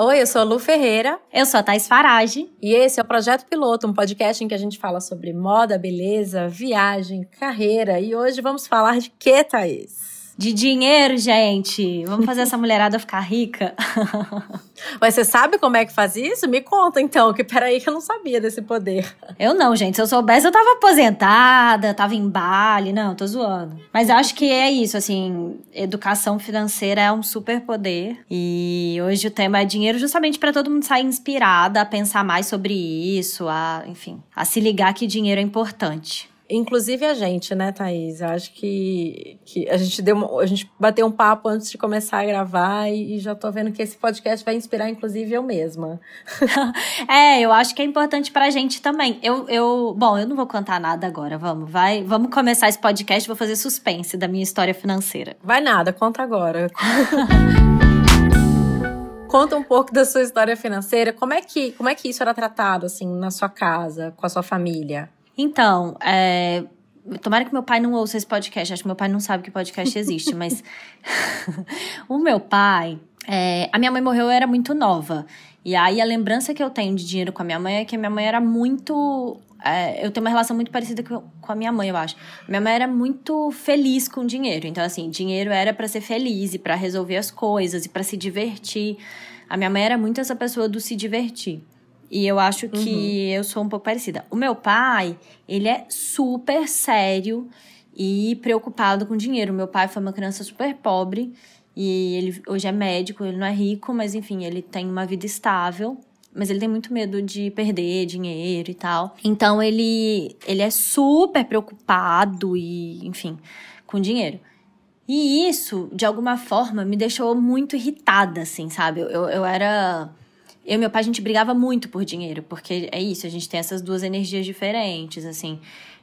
Oi, eu sou a Lu Ferreira. Eu sou a Thais Farage. E esse é o Projeto Piloto, um podcast em que a gente fala sobre moda, beleza, viagem, carreira. E hoje vamos falar de que, Thaís? De dinheiro, gente. Vamos fazer essa mulherada ficar rica. Mas você sabe como é que faz isso? Me conta então, que peraí que eu não sabia desse poder. Eu não, gente. Se eu soubesse, eu tava aposentada, tava em Bali. Não, tô zoando. Mas acho que é isso, assim, educação financeira é um super poder. E hoje o tema é dinheiro justamente para todo mundo sair inspirada a pensar mais sobre isso, a, enfim, a se ligar que dinheiro é importante. Inclusive a gente, né, Thaís? Eu acho que, que a, gente deu, a gente bateu um papo antes de começar a gravar e, e já tô vendo que esse podcast vai inspirar, inclusive, eu mesma. é, eu acho que é importante pra gente também. Eu, eu, bom, eu não vou contar nada agora, vamos, vai, vamos começar esse podcast, vou fazer suspense da minha história financeira. Vai nada, conta agora. Conta um pouco da sua história financeira. Como é que, como é que isso era tratado assim na sua casa, com a sua família? Então, é, Tomara que meu pai não ouça esse podcast. Acho que meu pai não sabe que podcast existe, mas. o meu pai. É... A minha mãe morreu, eu era muito nova. E aí a lembrança que eu tenho de dinheiro com a minha mãe é que a minha mãe era muito. É... eu tenho uma relação muito parecida com, com a minha mãe, eu acho. Minha mãe era muito feliz com dinheiro. Então, assim, dinheiro era para ser feliz e para resolver as coisas e para se divertir. A minha mãe era muito essa pessoa do se divertir. E eu acho que uhum. eu sou um pouco parecida. O meu pai, ele é super sério e preocupado com dinheiro. Meu pai foi uma criança super pobre e ele hoje é médico, ele não é rico, mas enfim, ele tem uma vida estável. Mas ele tem muito medo de perder dinheiro e tal. Então ele, ele é super preocupado e, enfim, com dinheiro. E isso, de alguma forma, me deixou muito irritada, assim, sabe? Eu, eu era eu e meu pai, a gente brigava muito por dinheiro, porque é isso, a gente tem essas duas energias diferentes, assim.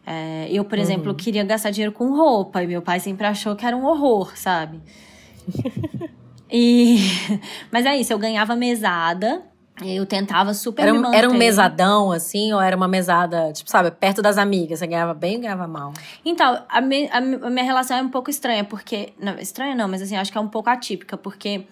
É, eu, por uhum. exemplo, queria gastar dinheiro com roupa, e meu pai sempre achou que era um horror, sabe? e... Mas é isso, eu ganhava mesada, eu tentava super era, manter. Era um mesadão, assim, ou era uma mesada, tipo, sabe, perto das amigas? Você ganhava bem ou ganhava mal? Então, a, me, a, a minha relação é um pouco estranha, porque... Não, estranha não, mas assim, acho que é um pouco atípica, porque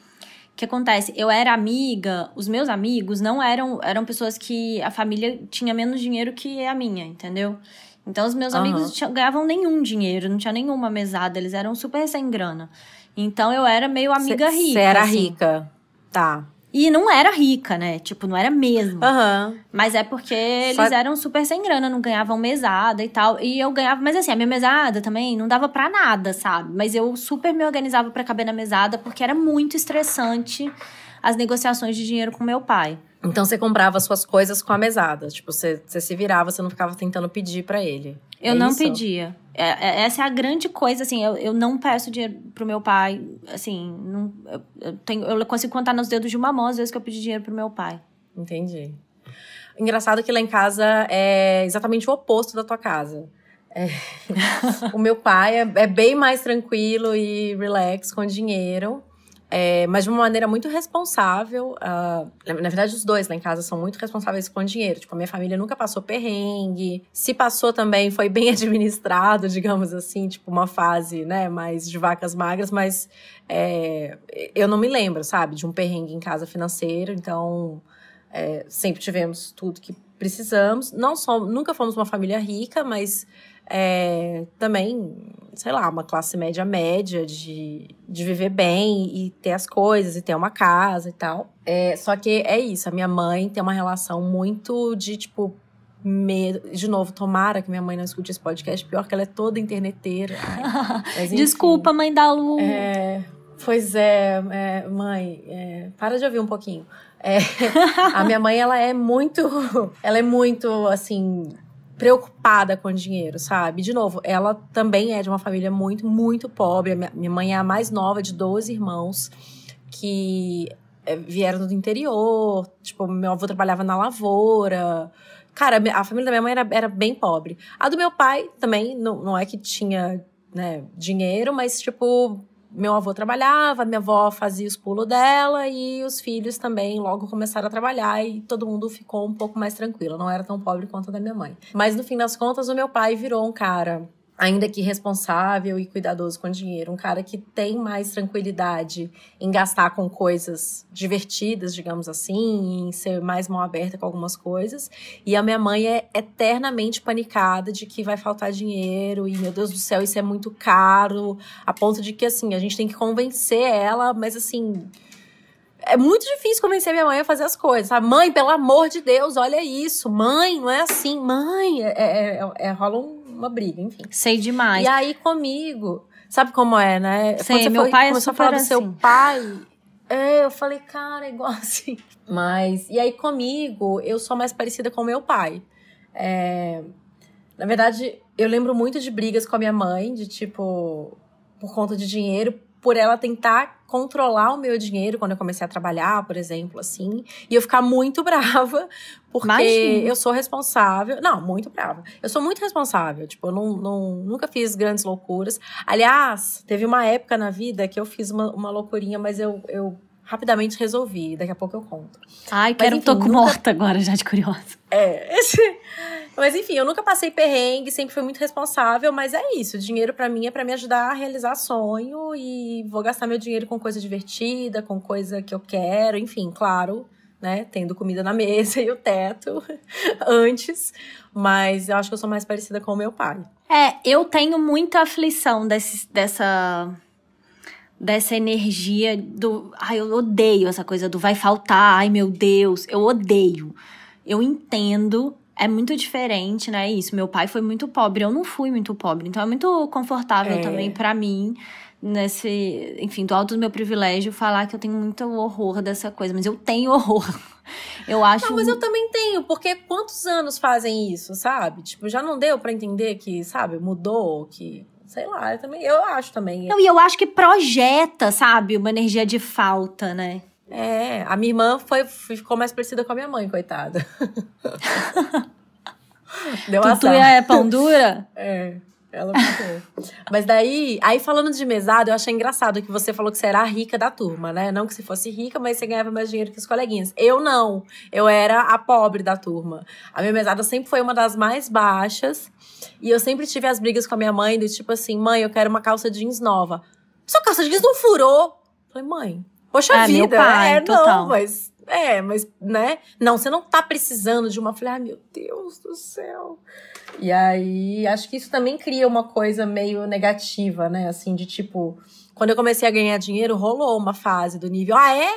que acontece? Eu era amiga, os meus amigos não eram eram pessoas que a família tinha menos dinheiro que a minha, entendeu? Então os meus uhum. amigos tinham, ganhavam nenhum dinheiro, não tinha nenhuma mesada, eles eram super sem grana. Então eu era meio amiga cê, rica. Você era assim. rica. Tá. E não era rica, né? Tipo, não era mesmo. Uhum. Mas é porque eles Só... eram super sem grana, não ganhavam mesada e tal. E eu ganhava, mas assim, a minha mesada também não dava pra nada, sabe? Mas eu super me organizava para caber na mesada, porque era muito estressante as negociações de dinheiro com meu pai. Então você comprava suas coisas com a mesada. Tipo, você, você se virava, você não ficava tentando pedir para ele. Eu é não isso? pedia. É, é, essa é a grande coisa, assim, eu, eu não peço dinheiro pro meu pai, assim, não, eu, eu, tenho, eu consigo contar nos dedos de uma mão às vezes que eu pedi dinheiro pro meu pai. Entendi. Engraçado que lá em casa é exatamente o oposto da tua casa. É, o meu pai é, é, bem mais tranquilo e relax com dinheiro. É, mas de uma maneira muito responsável. Uh, na verdade, os dois lá em casa são muito responsáveis com o dinheiro. Tipo, a minha família nunca passou perrengue. Se passou também, foi bem administrado, digamos assim, tipo, uma fase, né, mais de vacas magras, mas é, eu não me lembro, sabe, de um perrengue em casa financeiro. Então, é, sempre tivemos tudo que precisamos. Não somos, nunca fomos uma família rica, mas é, também, sei lá, uma classe média média de, de viver bem e ter as coisas e ter uma casa e tal. É, só que é isso, a minha mãe tem uma relação muito de tipo. Medo. De novo, tomara que minha mãe não escute esse podcast, pior que ela é toda interneteira. Mas, Desculpa, mãe da Lu. É, pois é, é mãe, é, para de ouvir um pouquinho. É, a minha mãe, ela é muito. Ela é muito, assim preocupada com dinheiro, sabe? De novo, ela também é de uma família muito, muito pobre. Minha mãe é a mais nova de 12 irmãos que eh, vieram do interior. Tipo, meu avô trabalhava na lavoura. Cara, a família da minha mãe era, era bem pobre. A do meu pai também, não, não é que tinha né, dinheiro, mas, tipo, meu avô trabalhava, minha avó fazia os pulos dela e os filhos também logo começaram a trabalhar e todo mundo ficou um pouco mais tranquilo. Não era tão pobre quanto a da minha mãe. Mas no fim das contas, o meu pai virou um cara ainda que responsável e cuidadoso com o dinheiro, um cara que tem mais tranquilidade em gastar com coisas divertidas, digamos assim, em ser mais mão aberta com algumas coisas. E a minha mãe é eternamente panicada de que vai faltar dinheiro e meu Deus do céu, isso é muito caro, a ponto de que assim, a gente tem que convencer ela, mas assim, é muito difícil convencer minha mãe a fazer as coisas? Mãe, pelo amor de Deus, olha isso. Mãe, não é assim. Mãe, é, é, é, é rola uma briga, enfim. Sei demais. E aí comigo, sabe como é, né? Sei, Quando você meu foi, pai é começou a falar assim. do seu pai. É, eu falei, cara, é igual assim. Mas, e aí comigo, eu sou mais parecida com meu pai. É, na verdade, eu lembro muito de brigas com a minha mãe, de tipo, por conta de dinheiro, por ela tentar controlar o meu dinheiro quando eu comecei a trabalhar, por exemplo, assim, e eu ficar muito brava, porque Imagina. eu sou responsável. Não, muito brava. Eu sou muito responsável, tipo, eu não, não, nunca fiz grandes loucuras. Aliás, teve uma época na vida que eu fiz uma, uma loucurinha, mas eu, eu rapidamente resolvi. Daqui a pouco eu conto. Ai, quero Mas, enfim, um toco nunca... morta agora, já de curiosa. É. Mas enfim, eu nunca passei perrengue, sempre fui muito responsável, mas é isso. Dinheiro para mim é para me ajudar a realizar sonho e vou gastar meu dinheiro com coisa divertida, com coisa que eu quero, enfim, claro, né, tendo comida na mesa e o teto antes, mas eu acho que eu sou mais parecida com o meu pai. É, eu tenho muita aflição desse, dessa dessa energia do. Ai, eu odeio essa coisa do vai faltar, ai meu Deus, eu odeio. Eu entendo, é muito diferente, né? Isso. Meu pai foi muito pobre, eu não fui muito pobre, então é muito confortável é. também para mim. Nesse, enfim, do alto do meu privilégio, falar que eu tenho muito horror dessa coisa, mas eu tenho horror. Eu acho. Não, mas eu também tenho, porque quantos anos fazem isso, sabe? Tipo, já não deu para entender que, sabe, mudou, que sei lá, eu também, eu acho também. Não, e eu acho que projeta, sabe, uma energia de falta, né? É, a minha irmã foi, ficou mais parecida com a minha mãe, coitada. Deu Tutu é pão dura? É. Ela ficou. Mas daí, aí falando de mesada, eu achei engraçado que você falou que você era a rica da turma, né? Não que você fosse rica, mas você ganhava mais dinheiro que os coleguinhas. Eu não. Eu era a pobre da turma. A minha mesada sempre foi uma das mais baixas. E eu sempre tive as brigas com a minha mãe, do tipo assim, mãe, eu quero uma calça jeans nova. Sua calça jeans não furou. falei, mãe, poxa é, vida. Pai, é, total. não, mas é, mas, né? Não, você não tá precisando de uma. Eu falei, ai, meu Deus do céu. E aí, acho que isso também cria uma coisa meio negativa, né? Assim, de tipo, quando eu comecei a ganhar dinheiro, rolou uma fase do nível, ah, é?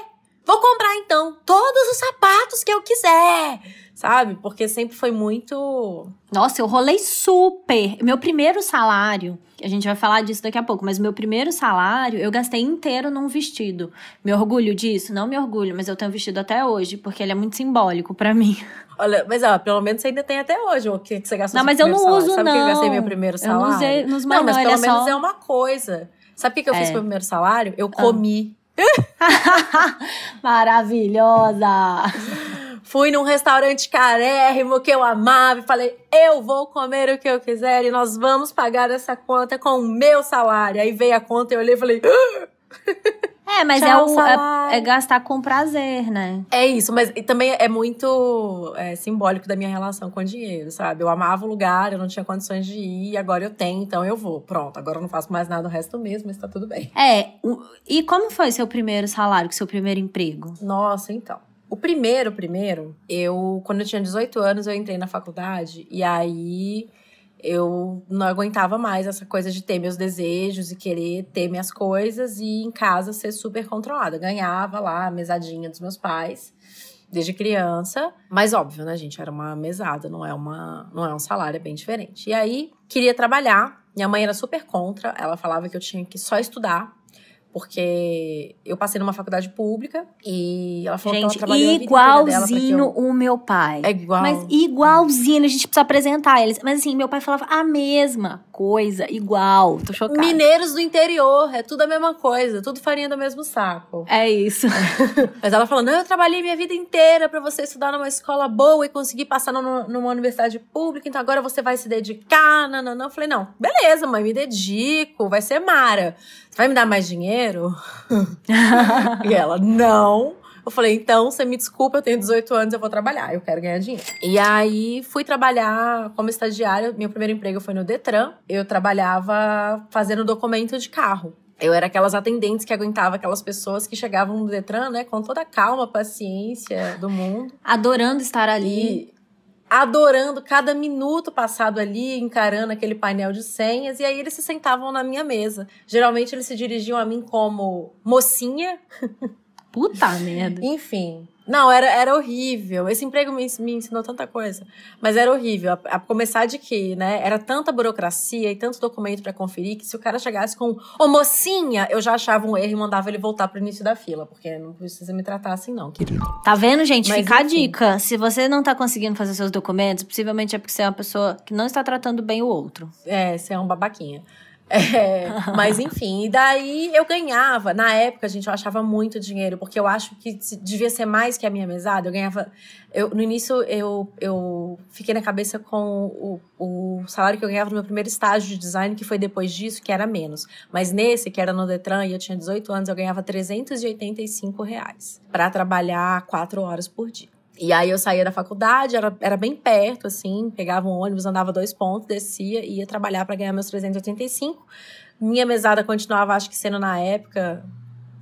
Vou comprar então todos os sapatos que eu quiser, sabe? Porque sempre foi muito. Nossa, eu rolei super. Meu primeiro salário, a gente vai falar disso daqui a pouco, mas meu primeiro salário eu gastei inteiro num vestido. Me orgulho disso? Não me orgulho, mas eu tenho vestido até hoje, porque ele é muito simbólico para mim. Olha, mas ó, pelo menos você ainda tem até hoje o que você gastou Não, mas eu não salário. uso, Sabe não. Sabe que eu gastei meu primeiro salário? Eu não usei nos Não, mas pelo é menos só... é uma coisa. Sabe o que, que eu é. fiz com o meu primeiro salário? Eu ah. comi. Maravilhosa! Fui num restaurante carérrimo que eu amava e falei: eu vou comer o que eu quiser e nós vamos pagar essa conta com o meu salário. Aí veio a conta e eu olhei e falei. Ah! É, mas é, o, é, é, gastar com prazer, né? É isso, mas também é muito é, simbólico da minha relação com o dinheiro, sabe? Eu amava o lugar, eu não tinha condições de ir, agora eu tenho, então eu vou. Pronto, agora eu não faço mais nada o resto mesmo, mas tá tudo bem. É, e como foi seu primeiro salário, seu primeiro emprego? Nossa, então. O primeiro, primeiro, eu, quando eu tinha 18 anos, eu entrei na faculdade e aí eu não aguentava mais essa coisa de ter meus desejos e querer ter minhas coisas e em casa ser super controlada. Ganhava lá a mesadinha dos meus pais desde criança, mas óbvio, né, gente, era uma mesada, não é uma, não é um salário, é bem diferente. E aí queria trabalhar. Minha mãe era super contra, ela falava que eu tinha que só estudar porque eu passei numa faculdade pública e ela falou gente, que ela trabalhou igualzinho eu... o meu pai. É igual. Mas igualzinho, a gente precisa apresentar eles. Mas assim, meu pai falava a mesma coisa, igual. Tô chocada. Mineiros do interior, é tudo a mesma coisa, tudo farinha do mesmo saco. É isso. Mas ela falou: "Não, eu trabalhei minha vida inteira para você estudar numa escola boa e conseguir passar no, numa universidade pública, então agora você vai se dedicar". Não, não, não. Eu falei: "Não, beleza, mãe, me dedico, vai ser mara" vai me dar mais dinheiro? e ela, não. Eu falei, então, você me desculpa, eu tenho 18 anos, eu vou trabalhar, eu quero ganhar dinheiro. E aí fui trabalhar como estagiária. Meu primeiro emprego foi no Detran. Eu trabalhava fazendo documento de carro. Eu era aquelas atendentes que aguentava aquelas pessoas que chegavam no Detran, né, com toda a calma, paciência do mundo. Adorando estar ali. E adorando cada minuto passado ali, encarando aquele painel de senhas, e aí eles se sentavam na minha mesa. Geralmente eles se dirigiam a mim como mocinha. Puta merda. Enfim. Não, era, era horrível. Esse emprego me, me ensinou tanta coisa. Mas era horrível. A, a começar de que, né? Era tanta burocracia e tanto documento para conferir que se o cara chegasse com ô mocinha, eu já achava um erro e mandava ele voltar pro início da fila. Porque não precisa me tratar assim, não, querido. Tá vendo, gente? Mas, Fica enfim. a dica. Se você não tá conseguindo fazer seus documentos, possivelmente é porque você é uma pessoa que não está tratando bem o outro. É, você é um babaquinha. É, mas enfim, e daí eu ganhava. Na época, gente, eu achava muito dinheiro, porque eu acho que devia ser mais que a minha mesada. Eu ganhava. Eu, no início, eu, eu fiquei na cabeça com o, o salário que eu ganhava no meu primeiro estágio de design, que foi depois disso, que era menos. Mas nesse, que era no Detran, e eu tinha 18 anos, eu ganhava 385 reais para trabalhar quatro horas por dia. E aí eu saía da faculdade, era, era bem perto, assim, pegava um ônibus, andava dois pontos, descia e ia trabalhar para ganhar meus 385. Minha mesada continuava, acho que sendo na época,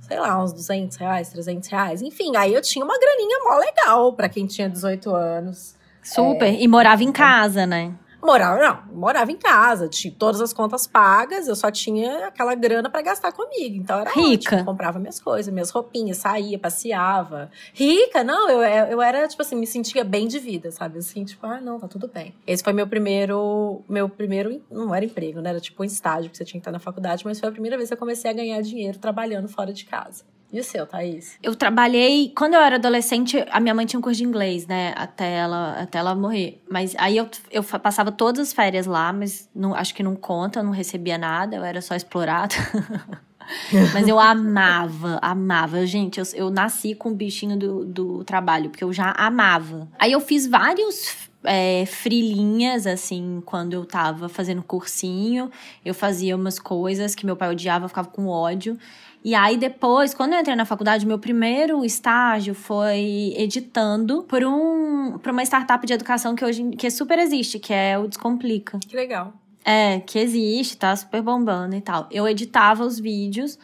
sei lá, uns 200 reais, 300 reais. Enfim, aí eu tinha uma graninha mó legal para quem tinha 18 anos. Super. É, e morava em casa, né? Morava, não, morava em casa, tinha todas as contas pagas, eu só tinha aquela grana para gastar comigo. Então era rica. Ótimo, comprava minhas coisas, minhas roupinhas, saía, passeava. Rica, não, eu, eu era, tipo assim, me sentia bem de vida, sabe? Assim, tipo, ah, não, tá tudo bem. Esse foi meu primeiro, meu primeiro, não era emprego, né? Era tipo um estágio que você tinha que estar na faculdade, mas foi a primeira vez que eu comecei a ganhar dinheiro trabalhando fora de casa. E o seu, Thaís? Eu trabalhei. Quando eu era adolescente, a minha mãe tinha um curso de inglês, né? Até ela, até ela morrer. Mas aí eu, eu passava todas as férias lá, mas não, acho que não conta, eu não recebia nada, eu era só explorada. Mas eu amava, amava. Gente, eu, eu nasci com o bichinho do, do trabalho, porque eu já amava. Aí eu fiz vários é, frilinhas, assim, quando eu tava fazendo cursinho. Eu fazia umas coisas que meu pai odiava, ficava com ódio. E aí depois, quando eu entrei na faculdade, meu primeiro estágio foi editando por um por uma startup de educação que hoje que super existe, que é o Descomplica. Que legal. É, que existe, tá super bombando e tal. Eu editava os vídeos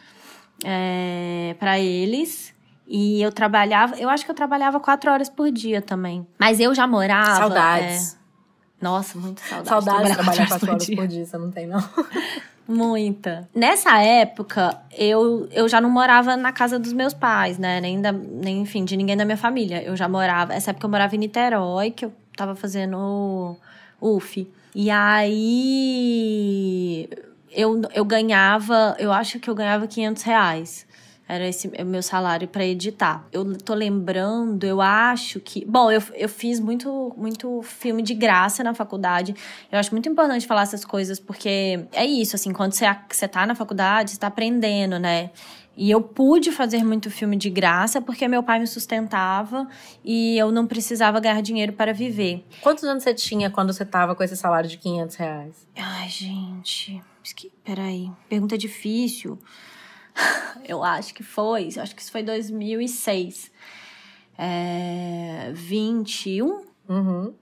é, para eles. E eu trabalhava, eu acho que eu trabalhava quatro horas por dia também. Mas eu já morava. Saudades. É, nossa, muito saudades. Saudades de trabalhar quatro horas por dia, você não tem, não. Muita. Nessa época, eu, eu já não morava na casa dos meus pais, né? Nem, da, nem, enfim, de ninguém da minha família. Eu já morava. Essa época eu morava em Niterói, que eu tava fazendo UF. E aí. Eu, eu ganhava. Eu acho que eu ganhava 500 reais. Era esse o meu salário para editar. Eu tô lembrando, eu acho que. Bom, eu, eu fiz muito, muito filme de graça na faculdade. Eu acho muito importante falar essas coisas, porque é isso, assim, quando você, você tá na faculdade, você tá aprendendo, né? E eu pude fazer muito filme de graça porque meu pai me sustentava e eu não precisava ganhar dinheiro para viver. Quantos anos você tinha quando você tava com esse salário de 500 reais? Ai, gente. Peraí. Pergunta difícil. eu acho que foi, acho que isso foi 2006. É, 21? Uhum.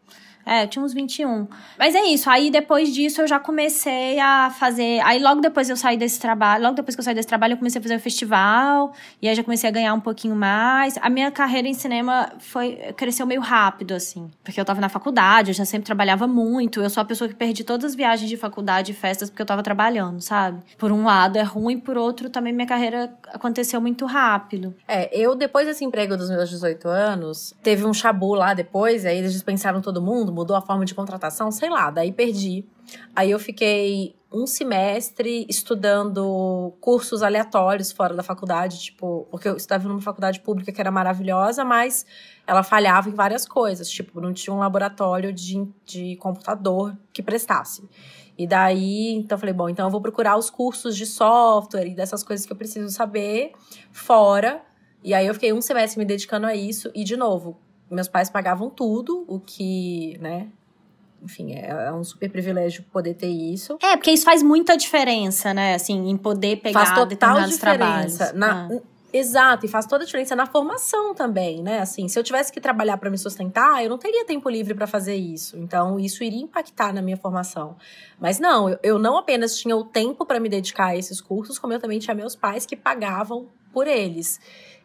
É, eu tinha uns 21. Mas é isso. Aí depois disso eu já comecei a fazer. Aí logo depois eu saí desse trabalho. Logo depois que eu saí desse trabalho, eu comecei a fazer o festival. E aí já comecei a ganhar um pouquinho mais. A minha carreira em cinema foi cresceu meio rápido, assim. Porque eu tava na faculdade, eu já sempre trabalhava muito. Eu sou a pessoa que perdi todas as viagens de faculdade e festas porque eu tava trabalhando, sabe? Por um lado é ruim, por outro também minha carreira aconteceu muito rápido. É, eu depois desse emprego dos meus 18 anos, teve um chabu lá depois, aí eles dispensaram todo mundo mudou a forma de contratação, sei lá, daí perdi. Aí eu fiquei um semestre estudando cursos aleatórios fora da faculdade, tipo, porque eu estava numa faculdade pública que era maravilhosa, mas ela falhava em várias coisas, tipo, não tinha um laboratório de, de computador que prestasse. E daí, então falei, bom, então eu vou procurar os cursos de software e dessas coisas que eu preciso saber fora. E aí eu fiquei um semestre me dedicando a isso e de novo, meus pais pagavam tudo, o que, né, enfim, é, é, um super privilégio poder ter isso. É, porque isso faz muita diferença, né? Assim, em poder pegar faz total determinados diferença. trabalhos. Na, ah. Exato, e faz toda a diferença na formação também, né? Assim, se eu tivesse que trabalhar para me sustentar, eu não teria tempo livre para fazer isso. Então, isso iria impactar na minha formação. Mas não, eu, eu não apenas tinha o tempo para me dedicar a esses cursos, como eu também tinha meus pais que pagavam por eles.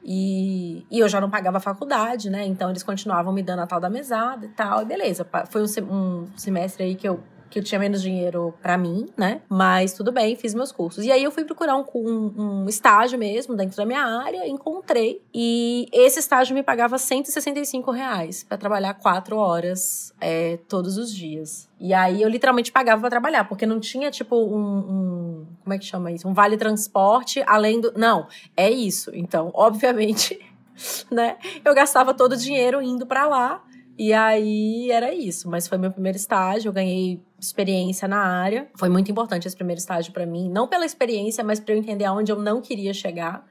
E, e eu já não pagava a faculdade, né? Então eles continuavam me dando a tal da mesada e tal. E beleza, foi um, um semestre aí que eu que eu tinha menos dinheiro para mim, né? Mas tudo bem, fiz meus cursos. E aí eu fui procurar um, um, um estágio mesmo dentro da minha área, encontrei. E esse estágio me pagava 165 reais para trabalhar quatro horas é, todos os dias. E aí eu literalmente pagava para trabalhar, porque não tinha tipo um, um, Como é que chama isso? Um vale transporte além do. Não, é isso. Então, obviamente, né? Eu gastava todo o dinheiro indo para lá. E aí era isso, mas foi meu primeiro estágio, eu ganhei experiência na área. Foi muito importante esse primeiro estágio para mim, não pela experiência, mas para eu entender aonde eu não queria chegar.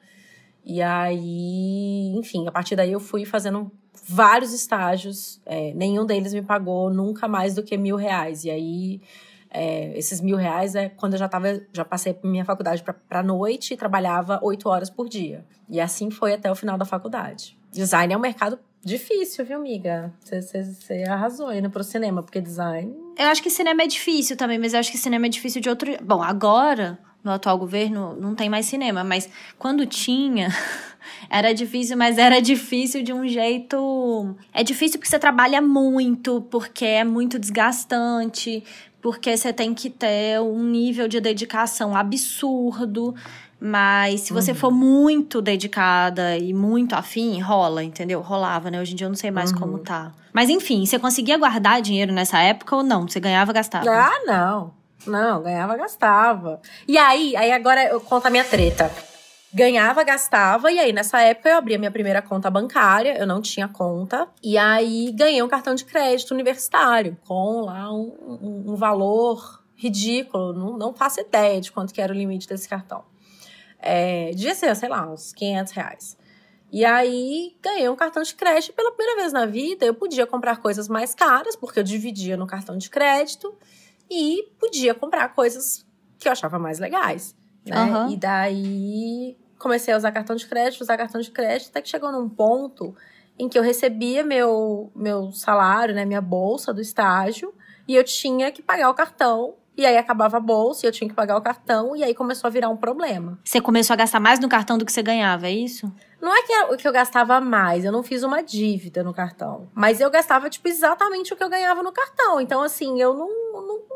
E aí, enfim, a partir daí eu fui fazendo vários estágios, é, nenhum deles me pagou nunca mais do que mil reais. E aí, é, esses mil reais é quando eu já tava, já passei minha faculdade para noite e trabalhava oito horas por dia. E assim foi até o final da faculdade. Design é um mercado Difícil, viu, amiga? Você arrasou indo pro cinema, porque design. Eu acho que cinema é difícil também, mas eu acho que cinema é difícil de outro. Bom, agora, no atual governo, não tem mais cinema, mas quando tinha. Era difícil, mas era difícil de um jeito. É difícil porque você trabalha muito, porque é muito desgastante, porque você tem que ter um nível de dedicação absurdo. Mas se você uhum. for muito dedicada e muito afim, rola, entendeu? Rolava, né? Hoje em dia eu não sei mais uhum. como tá. Mas enfim, você conseguia guardar dinheiro nessa época ou não? Você ganhava, gastava? Ah, não. Não, ganhava, gastava. E aí, aí agora eu conto a minha treta. Ganhava, gastava, e aí nessa época eu abri a minha primeira conta bancária, eu não tinha conta, e aí ganhei um cartão de crédito universitário, com lá um, um, um valor ridículo, não, não faço ideia de quanto que era o limite desse cartão. É, devia ser, sei lá, uns 500 reais. E aí ganhei um cartão de crédito pela primeira vez na vida. Eu podia comprar coisas mais caras, porque eu dividia no cartão de crédito, e podia comprar coisas que eu achava mais legais. Né? Uhum. E daí comecei a usar cartão de crédito, usar cartão de crédito, até que chegou num ponto em que eu recebia meu, meu salário, né, minha bolsa do estágio, e eu tinha que pagar o cartão e aí acabava a bolsa e eu tinha que pagar o cartão, e aí começou a virar um problema. Você começou a gastar mais no cartão do que você ganhava, é isso? Não é que eu, que eu gastava mais, eu não fiz uma dívida no cartão. Mas eu gastava, tipo, exatamente o que eu ganhava no cartão. Então, assim, eu não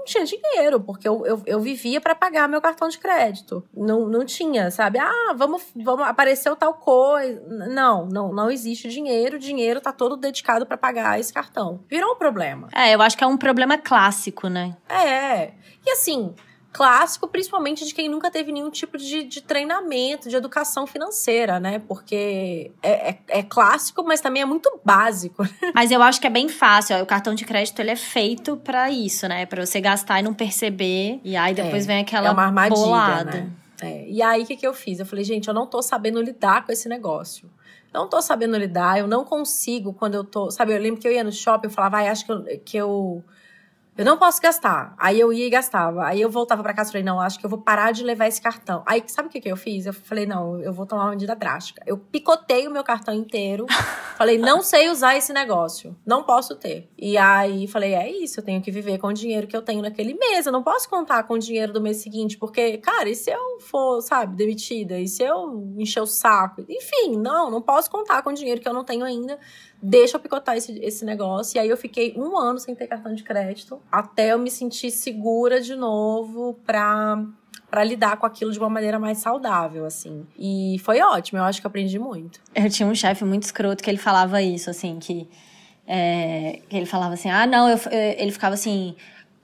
tinha dinheiro, porque eu, eu, eu vivia para pagar meu cartão de crédito. Não, não tinha, sabe? Ah, vamos, vamos, apareceu tal coisa. Não, não, não existe dinheiro. O dinheiro tá todo dedicado para pagar esse cartão. Virou um problema. É, eu acho que é um problema clássico, né? É. E assim, clássico, principalmente de quem nunca teve nenhum tipo de, de treinamento, de educação financeira, né? Porque é, é, é, clássico, mas também é muito básico. Mas eu acho que é bem fácil. O cartão de crédito ele é feito para isso, né? Para você gastar e não perceber. E aí depois é, vem aquela é uma armadilha, bolada. Né? É. E aí o que, que eu fiz? Eu falei, gente, eu não tô sabendo lidar com esse negócio. Não tô sabendo lidar, eu não consigo quando eu tô. Sabe, eu lembro que eu ia no shopping, eu falava, ai, acho que eu, que eu eu não posso gastar. Aí eu ia e gastava. Aí eu voltava para casa e falei, não, acho que eu vou parar de levar esse cartão. Aí sabe o que, que eu fiz? Eu falei, não, eu vou tomar uma medida drástica. Eu picotei o meu cartão inteiro. falei, não sei usar esse negócio. Não posso ter. E aí falei, é isso, eu tenho que viver com o dinheiro que eu tenho naquele mês. Eu não posso contar com o dinheiro do mês seguinte, porque, cara, e se eu for, sabe, demitida? E se eu encher o saco? Enfim, não, não posso contar com o dinheiro que eu não tenho ainda deixa eu picotar esse, esse negócio. E aí eu fiquei um ano sem ter cartão de crédito, até eu me sentir segura de novo pra, pra lidar com aquilo de uma maneira mais saudável, assim. E foi ótimo, eu acho que aprendi muito. Eu tinha um chefe muito escroto que ele falava isso, assim, que. É, que ele falava assim, ah, não, eu, ele ficava assim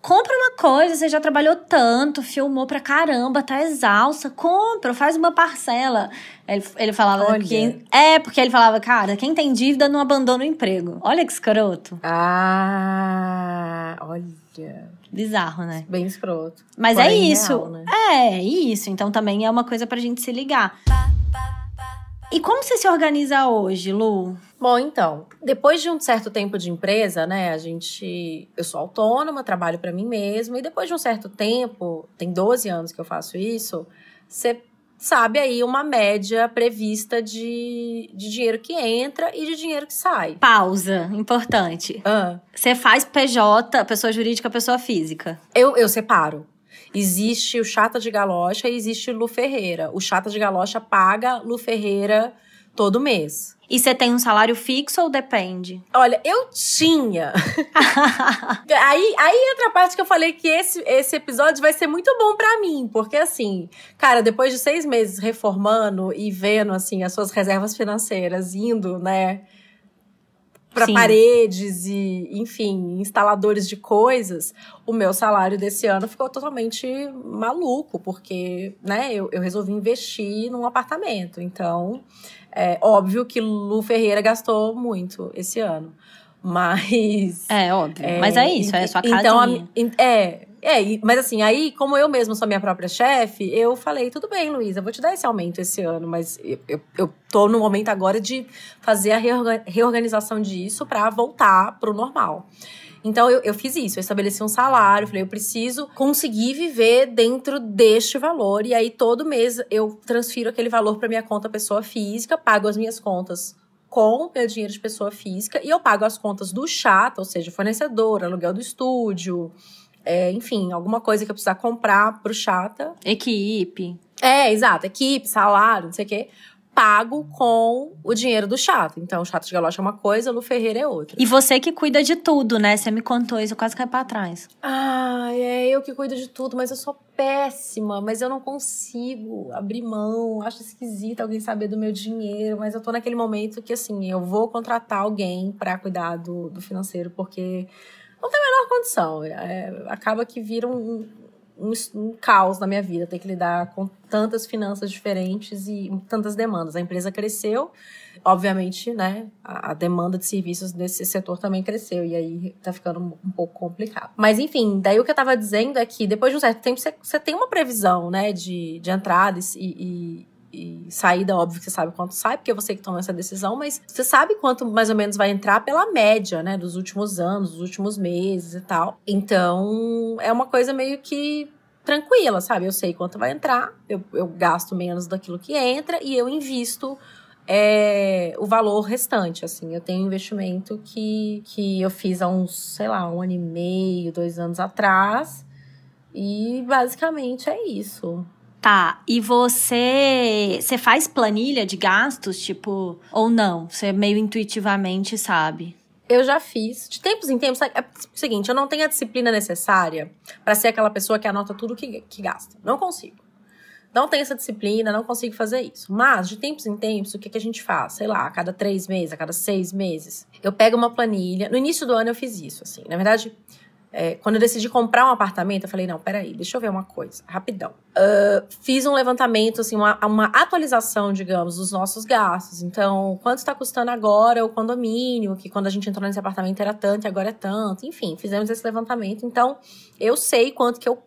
compra uma coisa, você já trabalhou tanto, filmou pra caramba, tá exausta, compra, faz uma parcela. Ele, ele falava olha. que. É, porque ele falava, cara, quem tem dívida não abandona o emprego. Olha que escroto. Ah, olha. Bizarro, né? Bem escroto. Mas é Porém é isso. Real, né? É, isso. Então também é uma coisa pra gente se ligar. E como você se organiza hoje, Lu? Bom, então, depois de um certo tempo de empresa, né, a gente. Eu sou autônoma, trabalho para mim mesma, e depois de um certo tempo, tem 12 anos que eu faço isso, você sabe aí uma média prevista de, de dinheiro que entra e de dinheiro que sai. Pausa, importante. Ah, Você faz PJ, pessoa jurídica, pessoa física. eu, eu separo. Existe o Chata de Galocha e existe Lu Ferreira. O Chata de Galocha paga Lu Ferreira todo mês. E você tem um salário fixo ou depende? Olha, eu tinha. aí, aí entra a parte que eu falei que esse, esse episódio vai ser muito bom pra mim, porque assim, cara, depois de seis meses reformando e vendo assim as suas reservas financeiras indo, né, para paredes e, enfim, instaladores de coisas, o meu salário desse ano ficou totalmente maluco, porque, né, eu, eu resolvi investir num apartamento. Então, é óbvio que Lu Ferreira gastou muito esse ano. Mas. É, óbvio. Mas é isso, é sua casinha. Então, a é, é, mas assim, aí, como eu mesma sou minha própria chefe, eu falei, tudo bem, Luísa, vou te dar esse aumento esse ano, mas eu, eu, tô no momento agora de fazer a reorga- reorganização disso pra voltar pro normal. Então, eu, eu fiz isso, eu estabeleci um salário, falei, eu preciso conseguir viver dentro deste valor, e aí todo mês eu transfiro aquele valor pra minha conta pessoa física, pago as minhas contas com meu dinheiro de pessoa física e eu pago as contas do chata, ou seja, fornecedor, aluguel do estúdio, é, enfim, alguma coisa que eu precisar comprar pro chata. Equipe. É, exato, equipe, salário, não sei o quê. Pago com o dinheiro do chato. Então, o chato de galocha é uma coisa, o Lu Ferreira é outra. E você que cuida de tudo, né? Você me contou isso, eu quase caí pra trás. Ah, é eu que cuido de tudo, mas eu sou péssima, mas eu não consigo abrir mão. Acho esquisito alguém saber do meu dinheiro, mas eu tô naquele momento que, assim, eu vou contratar alguém pra cuidar do, do financeiro, porque não tem a menor condição. É, acaba que vira um, um, um caos na minha vida, ter que lidar com tantas finanças diferentes e tantas demandas. A empresa cresceu, obviamente, né? A, a demanda de serviços desse setor também cresceu, e aí tá ficando um, um pouco complicado. Mas enfim, daí o que eu tava dizendo é que depois de um certo tempo você, tem uma previsão, né, de, de entrada e, e e saída, óbvio que você sabe quanto sai, porque é você que toma essa decisão, mas você sabe quanto mais ou menos vai entrar pela média, né, dos últimos anos, dos últimos meses e tal. Então, é uma coisa meio que tranquila, sabe? Eu sei quanto vai entrar, eu, eu gasto menos daquilo que entra e eu invisto é, o valor restante, assim. Eu tenho um investimento que, que eu fiz há uns, sei lá, um ano e meio, dois anos atrás. E basicamente é isso. Tá, e você, você faz planilha de gastos, tipo, ou não? Você meio intuitivamente sabe? Eu já fiz. De tempos em tempos, é o seguinte, eu não tenho a disciplina necessária para ser aquela pessoa que anota tudo que, que gasta. Não consigo. Não tenho essa disciplina, não consigo fazer isso. Mas, de tempos em tempos, o que, que a gente faz? Sei lá, a cada três meses, a cada seis meses. Eu pego uma planilha. No início do ano eu fiz isso, assim. Na verdade, é, quando eu decidi comprar um apartamento, eu falei, não, peraí, deixa eu ver uma coisa, rapidão. Uh, fiz um levantamento, assim, uma, uma atualização, digamos, dos nossos gastos. Então, quanto está custando agora o condomínio, que quando a gente entrou nesse apartamento era tanto e agora é tanto. Enfim, fizemos esse levantamento. Então, eu sei quanto que eu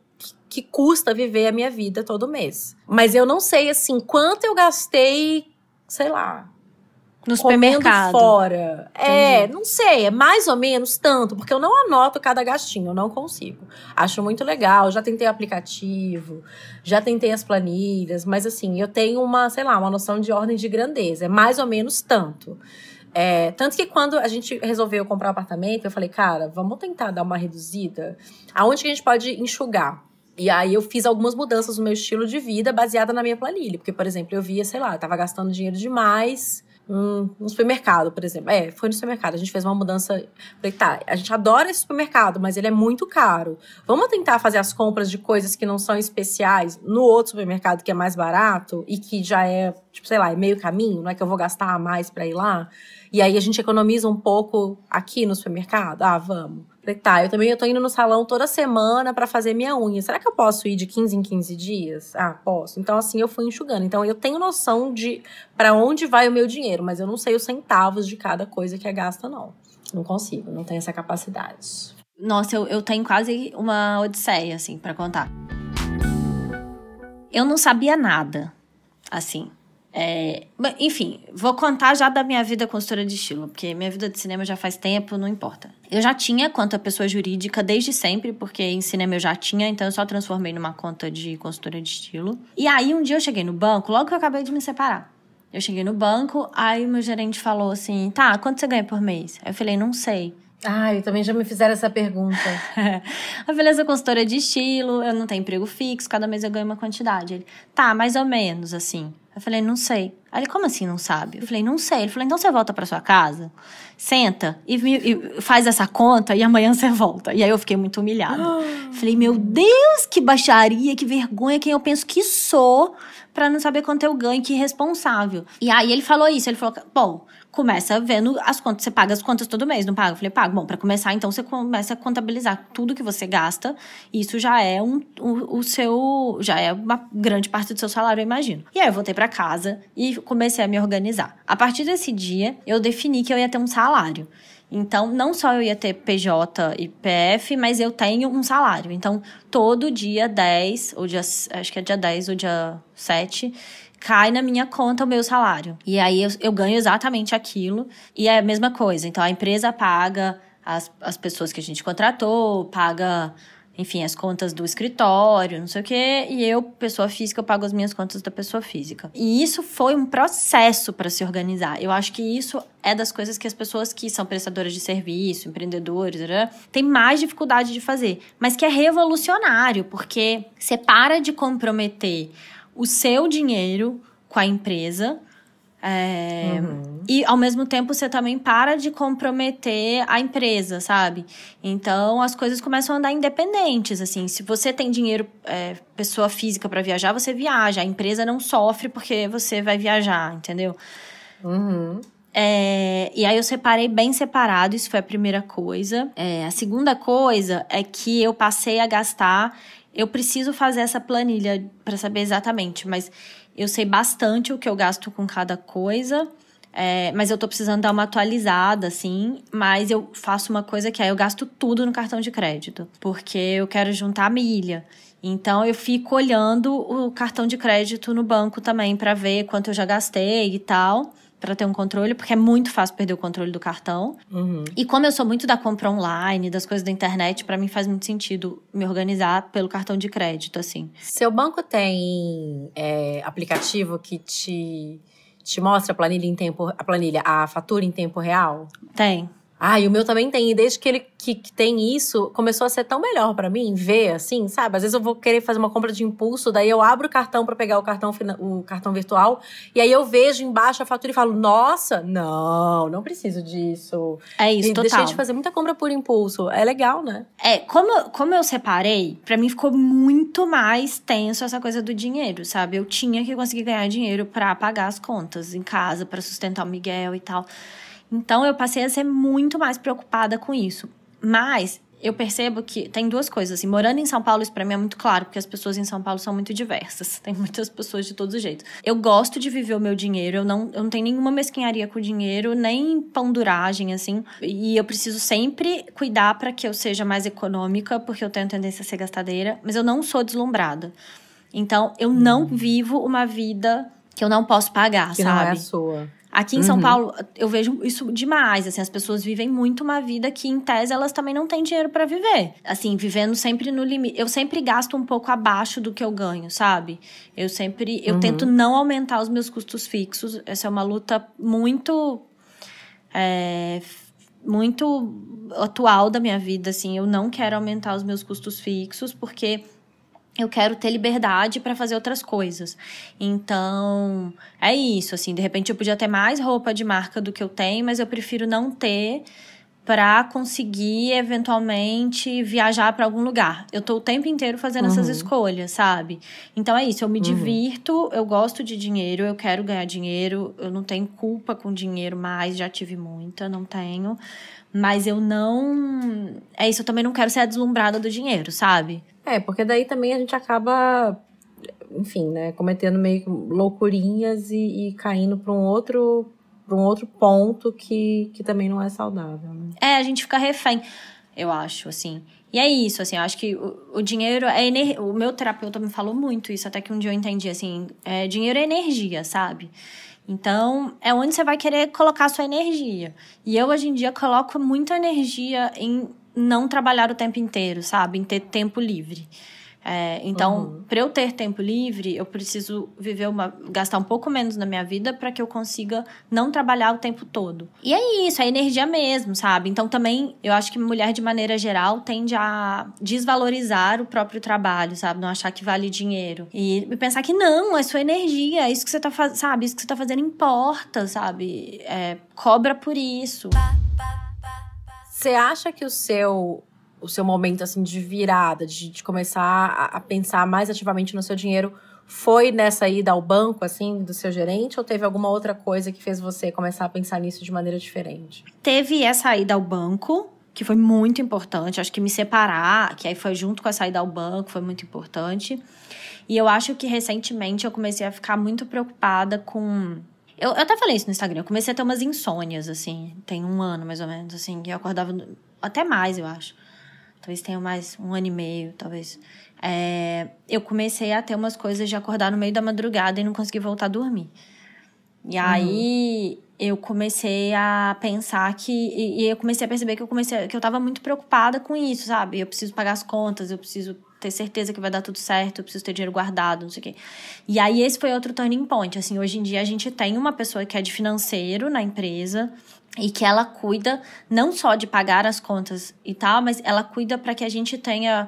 que custa viver a minha vida todo mês. Mas eu não sei, assim, quanto eu gastei, sei lá, No supermercado. fora. É, não sei, é mais ou menos tanto, porque eu não anoto cada gastinho, eu não consigo. Acho muito legal, já tentei o aplicativo, já tentei as planilhas, mas assim, eu tenho uma, sei lá, uma noção de ordem de grandeza, é mais ou menos tanto. É, tanto que quando a gente resolveu comprar um apartamento, eu falei, cara, vamos tentar dar uma reduzida. Aonde que a gente pode enxugar? E aí eu fiz algumas mudanças no meu estilo de vida baseada na minha planilha. Porque, por exemplo, eu via, sei lá, eu tava gastando dinheiro demais no supermercado, por exemplo. É, foi no supermercado. A gente fez uma mudança. Falei, tá, a gente adora esse supermercado, mas ele é muito caro. Vamos tentar fazer as compras de coisas que não são especiais no outro supermercado que é mais barato e que já é, tipo, sei lá, é meio caminho, não é que eu vou gastar mais pra ir lá. E aí a gente economiza um pouco aqui no supermercado? Ah, vamos. Falei, tá, eu também eu tô indo no salão toda semana pra fazer minha unha. Será que eu posso ir de 15 em 15 dias? Ah, posso. Então, assim, eu fui enxugando. Então, eu tenho noção de pra onde vai o meu dinheiro, mas eu não sei os centavos de cada coisa que é gasta, não. Não consigo, não tenho essa capacidade. Nossa, eu, eu tenho quase uma odisseia, assim, pra contar. Eu não sabia nada, assim. É, enfim, vou contar já da minha vida consultora de estilo, porque minha vida de cinema já faz tempo, não importa. Eu já tinha conta pessoa jurídica desde sempre, porque em cinema eu já tinha, então eu só transformei numa conta de consultora de estilo. E aí um dia eu cheguei no banco, logo que eu acabei de me separar. Eu cheguei no banco, aí meu gerente falou assim: tá, quanto você ganha por mês? Eu falei, não sei. Ai, também já me fizeram essa pergunta. a beleza consultora de estilo, eu não tenho emprego fixo, cada mês eu ganho uma quantidade. Ele, tá, mais ou menos, assim. Eu falei, não sei. Aí ele, como assim não sabe? Eu falei, não sei. Ele falou, então você volta para sua casa, senta e, e, faz essa conta e amanhã você volta. E aí eu fiquei muito humilhada. falei, meu Deus, que baixaria, que vergonha, quem eu penso que sou para não saber quanto eu ganho, que irresponsável. E aí ele falou isso, ele falou, bom, começa vendo as contas. Você paga as contas todo mês, não paga? Eu falei, pago. Bom, para começar, então você começa a contabilizar tudo que você gasta. Isso já é um, o, o seu. Já é uma grande parte do seu salário, eu imagino. E aí eu voltei para casa e comecei a me organizar. A partir desse dia, eu defini que eu ia ter um salário. Então, não só eu ia ter PJ e PF, mas eu tenho um salário. Então, todo dia 10, ou dia, acho que é dia 10 ou dia 7, cai na minha conta o meu salário. E aí eu, eu ganho exatamente aquilo. E é a mesma coisa. Então a empresa paga as, as pessoas que a gente contratou, paga, enfim, as contas do escritório, não sei o quê. E eu, pessoa física, eu pago as minhas contas da pessoa física. E isso foi um processo para se organizar. Eu acho que isso é das coisas que as pessoas que são prestadoras de serviço, empreendedores, né, têm mais dificuldade de fazer. Mas que é revolucionário, porque você para de comprometer o seu dinheiro com a empresa. É, uhum. E ao mesmo tempo você também para de comprometer a empresa, sabe? Então as coisas começam a andar independentes. Assim, se você tem dinheiro, é, pessoa física para viajar, você viaja. A empresa não sofre porque você vai viajar, entendeu? Uhum. É, e aí eu separei bem separado, isso foi a primeira coisa. É, a segunda coisa é que eu passei a gastar eu preciso fazer essa planilha para saber exatamente, mas eu sei bastante o que eu gasto com cada coisa. É, mas eu tô precisando dar uma atualizada, assim. Mas eu faço uma coisa que é eu gasto tudo no cartão de crédito. Porque eu quero juntar milha. Então eu fico olhando o cartão de crédito no banco também para ver quanto eu já gastei e tal para ter um controle, porque é muito fácil perder o controle do cartão. Uhum. E como eu sou muito da compra online, das coisas da internet, para mim faz muito sentido me organizar pelo cartão de crédito, assim. Seu banco tem é, aplicativo que te, te mostra a planilha em tempo, a planilha, a fatura em tempo real? Tem. Ah, e o meu também tem. E desde que ele que, que tem isso, começou a ser tão melhor para mim ver, assim, sabe? Às vezes eu vou querer fazer uma compra de impulso, daí eu abro o cartão para pegar o cartão, o cartão virtual, e aí eu vejo embaixo a fatura e falo, nossa, não, não preciso disso. É isso, e total. Deixei de fazer muita compra por impulso. É legal, né? É, como, como eu separei, para mim ficou muito mais tenso essa coisa do dinheiro, sabe? Eu tinha que conseguir ganhar dinheiro para pagar as contas em casa, para sustentar o Miguel e tal. Então eu passei a ser muito mais preocupada com isso. Mas eu percebo que tem duas coisas. Assim, morando em São Paulo, isso pra mim é muito claro, porque as pessoas em São Paulo são muito diversas. Tem muitas pessoas de todos os jeitos. Eu gosto de viver o meu dinheiro, eu não, eu não tenho nenhuma mesquinharia com o dinheiro, nem panduragem, assim. E eu preciso sempre cuidar para que eu seja mais econômica, porque eu tenho tendência a ser gastadeira, mas eu não sou deslumbrada. Então, eu não uhum. vivo uma vida que eu não posso pagar, que sabe? Não é a sua. Aqui em uhum. São Paulo, eu vejo isso demais, assim, as pessoas vivem muito uma vida que em tese elas também não têm dinheiro para viver. Assim, vivendo sempre no limite. Eu sempre gasto um pouco abaixo do que eu ganho, sabe? Eu sempre eu uhum. tento não aumentar os meus custos fixos. Essa é uma luta muito é, muito atual da minha vida, assim, eu não quero aumentar os meus custos fixos porque eu quero ter liberdade para fazer outras coisas. Então, é isso, assim, de repente eu podia ter mais roupa de marca do que eu tenho, mas eu prefiro não ter para conseguir eventualmente viajar para algum lugar. Eu tô o tempo inteiro fazendo uhum. essas escolhas, sabe? Então é isso, eu me uhum. divirto, eu gosto de dinheiro, eu quero ganhar dinheiro, eu não tenho culpa com dinheiro mais, já tive muita, não tenho. Mas eu não. É isso, eu também não quero ser a deslumbrada do dinheiro, sabe? É, porque daí também a gente acaba, enfim, né, cometendo meio loucurinhas e, e caindo para um outro para um outro ponto que, que também não é saudável. Né? É, a gente fica refém. eu acho, assim. E é isso, assim, eu acho que o, o dinheiro é energia. O meu terapeuta me falou muito isso, até que um dia eu entendi, assim, é, dinheiro é energia, sabe? Então, é onde você vai querer colocar sua energia. E eu, hoje em dia, coloco muita energia em não trabalhar o tempo inteiro, sabe? Em ter tempo livre. É, então, uhum. para eu ter tempo livre, eu preciso viver uma, gastar um pouco menos na minha vida para que eu consiga não trabalhar o tempo todo. E é isso, é energia mesmo, sabe? Então, também eu acho que mulher de maneira geral tende a desvalorizar o próprio trabalho, sabe? Não achar que vale dinheiro e pensar que não, é sua energia, é isso que você tá fazendo, sabe? Isso que você tá fazendo importa, sabe? É, cobra por isso. Você acha que o seu o seu momento assim de virada, de, de começar a, a, pensar mais ativamente no seu dinheiro, foi nessa ida ao banco, assim, do seu gerente, ou teve alguma outra coisa que fez você começar a pensar nisso de maneira diferente? Teve essa ida ao banco, que foi muito importante. Acho que me separar, que aí foi junto com a saída ao banco, foi muito importante. E eu acho que recentemente eu comecei a ficar muito preocupada com. Eu, eu até falei isso no Instagram, eu comecei a ter umas insônias, assim, tem um ano mais ou menos, assim, que eu acordava. Até mais, eu acho talvez tenha mais um ano e meio, talvez. É, eu comecei a ter umas coisas de acordar no meio da madrugada e não conseguir voltar a dormir. E uhum. aí eu comecei a pensar que. E, e, eu comecei a perceber que eu comecei que eu tava muito preocupada com isso, sabe? Eu preciso pagar as contas, eu preciso ter certeza que vai dar tudo certo, eu preciso ter dinheiro guardado, não sei o quê. E aí esse foi outro turning point. Assim, hoje em dia a gente tem uma pessoa que é de financeiro na empresa e que ela cuida não só de pagar as contas e tal, mas ela cuida para que a gente tenha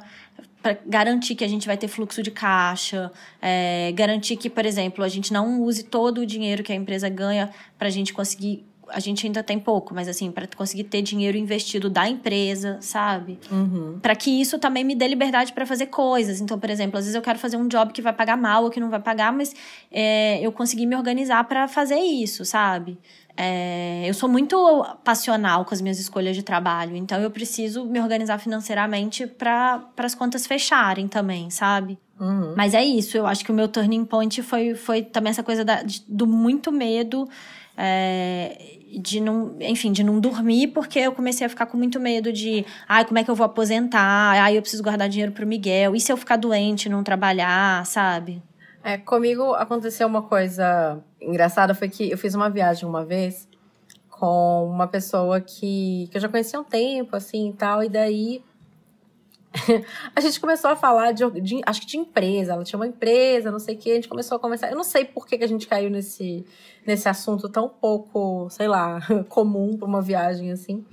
para garantir que a gente vai ter fluxo de caixa, é, garantir que, por exemplo, a gente não use todo o dinheiro que a empresa ganha para a gente conseguir. A gente ainda tem pouco, mas assim, para conseguir ter dinheiro investido da empresa, sabe? Uhum. Para que isso também me dê liberdade para fazer coisas. Então, por exemplo, às vezes eu quero fazer um job que vai pagar mal ou que não vai pagar, mas é, eu consegui me organizar para fazer isso, sabe? É, eu sou muito passional com as minhas escolhas de trabalho, então eu preciso me organizar financeiramente para as contas fecharem também, sabe? Uhum. Mas é isso, eu acho que o meu turning point foi, foi também essa coisa da, de, do muito medo é, de não, enfim, de não dormir, porque eu comecei a ficar com muito medo de, ai, como é que eu vou aposentar? Ai, eu preciso guardar dinheiro pro Miguel. E se eu ficar doente não trabalhar, sabe? É, comigo aconteceu uma coisa engraçada, foi que eu fiz uma viagem uma vez com uma pessoa que, que eu já conhecia há um tempo, assim, e tal, e daí a gente começou a falar de, de, acho que de empresa, ela tinha uma empresa, não sei o que, a gente começou a conversar, eu não sei por que, que a gente caiu nesse, nesse assunto tão pouco, sei lá, comum para uma viagem, assim,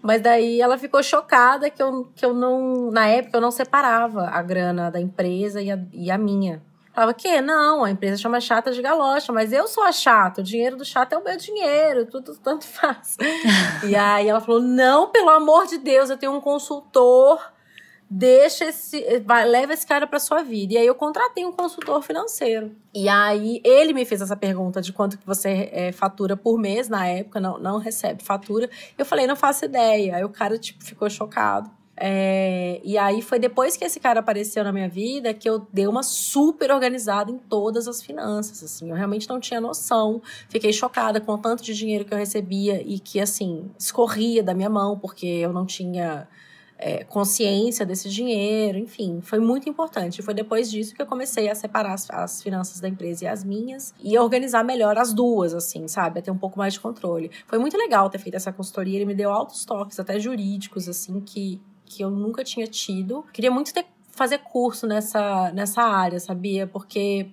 mas daí ela ficou chocada que eu, que eu não, na época eu não separava a grana da empresa e a, e a minha, Falava que não, a empresa chama chata de galocha, mas eu sou a chata, o dinheiro do chato é o meu dinheiro, tudo tanto faz. e aí ela falou: não, pelo amor de Deus, eu tenho um consultor, deixa esse. Vai, leva esse cara pra sua vida. E aí eu contratei um consultor financeiro. E aí ele me fez essa pergunta de quanto que você é, fatura por mês na época, não, não recebe fatura. Eu falei, não faço ideia. Aí o cara, tipo, ficou chocado. É, e aí foi depois que esse cara apareceu na minha vida que eu dei uma super organizada em todas as finanças, assim. Eu realmente não tinha noção. Fiquei chocada com o tanto de dinheiro que eu recebia e que, assim, escorria da minha mão, porque eu não tinha é, consciência desse dinheiro, enfim, foi muito importante. Foi depois disso que eu comecei a separar as, as, finanças da empresa e as minhas e organizar melhor as duas, assim, sabe? A ter um pouco mais de controle. Foi muito legal ter feito essa consultoria, ele me deu altos toques, até jurídicos, assim, que que eu nunca tinha tido. Queria muito ter, fazer curso nessa, nessa área, sabia? Porque.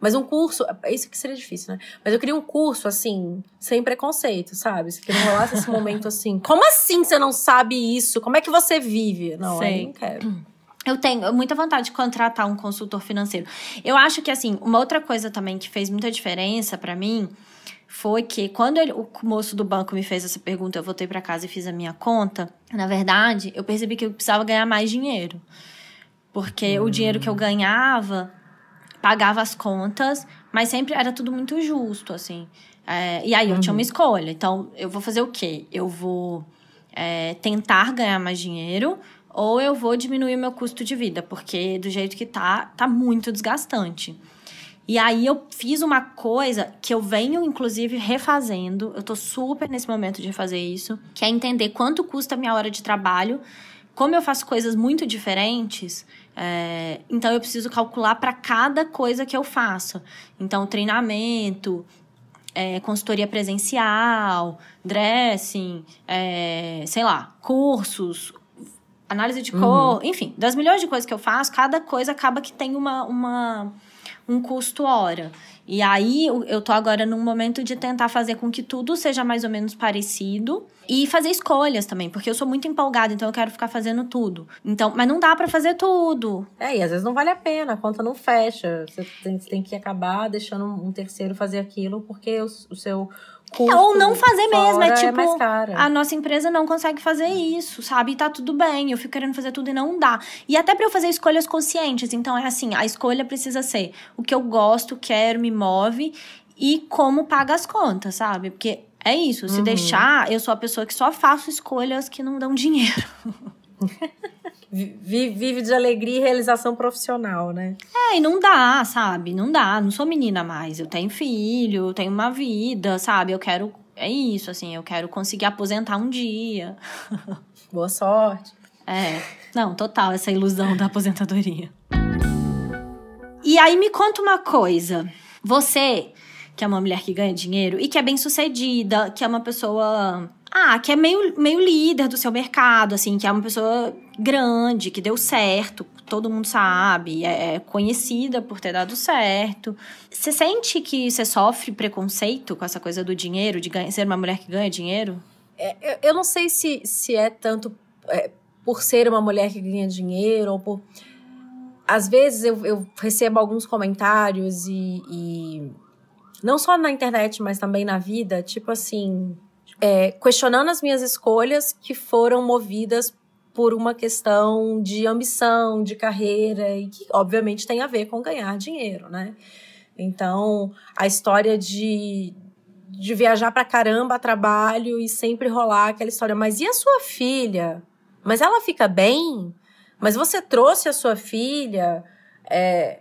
Mas um curso, é isso que seria difícil, né? Mas eu queria um curso, assim, sem preconceito, sabe? Que não rolasse esse momento assim. Como assim você não sabe isso? Como é que você vive? Não, Sei. eu não quero. Eu tenho muita vontade de contratar um consultor financeiro. Eu acho que, assim, uma outra coisa também que fez muita diferença para mim foi que quando ele, o moço do banco me fez essa pergunta, eu voltei para casa e fiz a minha conta. Na verdade, eu percebi que eu precisava ganhar mais dinheiro. Porque o dinheiro que eu ganhava pagava as contas, mas sempre era tudo muito justo, assim. É, e aí eu uhum. tinha uma uhum. escolha. Então, eu vou fazer o quê? Eu vou é, tentar ganhar mais dinheiro ou eu vou diminuir o meu custo de vida, porque do jeito que tá, tá muito desgastante. E aí eu fiz uma coisa que eu venho, inclusive, refazendo. Eu tô super nesse momento de fazer isso, que é entender quanto custa a minha hora de trabalho. Como eu faço coisas muito diferentes, é, então eu preciso calcular para cada coisa que eu faço. Então, treinamento, é, consultoria presencial, dressing, é, sei lá, cursos, análise de cor, uhum. enfim, das milhões de coisas que eu faço, cada coisa acaba que tem uma, uma um custo hora. E aí eu tô agora num momento de tentar fazer com que tudo seja mais ou menos parecido e fazer escolhas também, porque eu sou muito empolgada, então eu quero ficar fazendo tudo. Então, mas não dá para fazer tudo. É, e às vezes não vale a pena, a conta não fecha. Você tem, você tem que acabar deixando um terceiro fazer aquilo porque o, o seu Custo Ou não fazer mesmo, é, é tipo, é a nossa empresa não consegue fazer isso, sabe? E tá tudo bem, eu fico querendo fazer tudo e não dá. E até para eu fazer escolhas conscientes, então é assim, a escolha precisa ser o que eu gosto, quero, me move e como paga as contas, sabe? Porque é isso, se uhum. deixar, eu sou a pessoa que só faço escolhas que não dão dinheiro. vive de alegria e realização profissional, né? É, e não dá, sabe? Não dá. Não sou menina mais. Eu tenho filho, eu tenho uma vida, sabe? Eu quero. É isso, assim. Eu quero conseguir aposentar um dia. Boa sorte. É. Não, total, essa ilusão da aposentadoria. E aí me conta uma coisa. Você, que é uma mulher que ganha dinheiro e que é bem sucedida, que é uma pessoa ah, que é meio, meio líder do seu mercado, assim, que é uma pessoa grande, que deu certo, todo mundo sabe, é, é conhecida por ter dado certo. Você sente que você sofre preconceito com essa coisa do dinheiro, de ser uma mulher que ganha dinheiro? É, eu não sei se, se é tanto é, por ser uma mulher que ganha dinheiro ou por. Às vezes eu, eu recebo alguns comentários e, e. Não só na internet, mas também na vida, tipo assim é, questionando as minhas escolhas que foram movidas por uma questão de ambição, de carreira e que obviamente tem a ver com ganhar dinheiro, né? Então, a história de, de viajar para caramba a trabalho e sempre rolar aquela história, mas e a sua filha? Mas ela fica bem? Mas você trouxe a sua filha? É,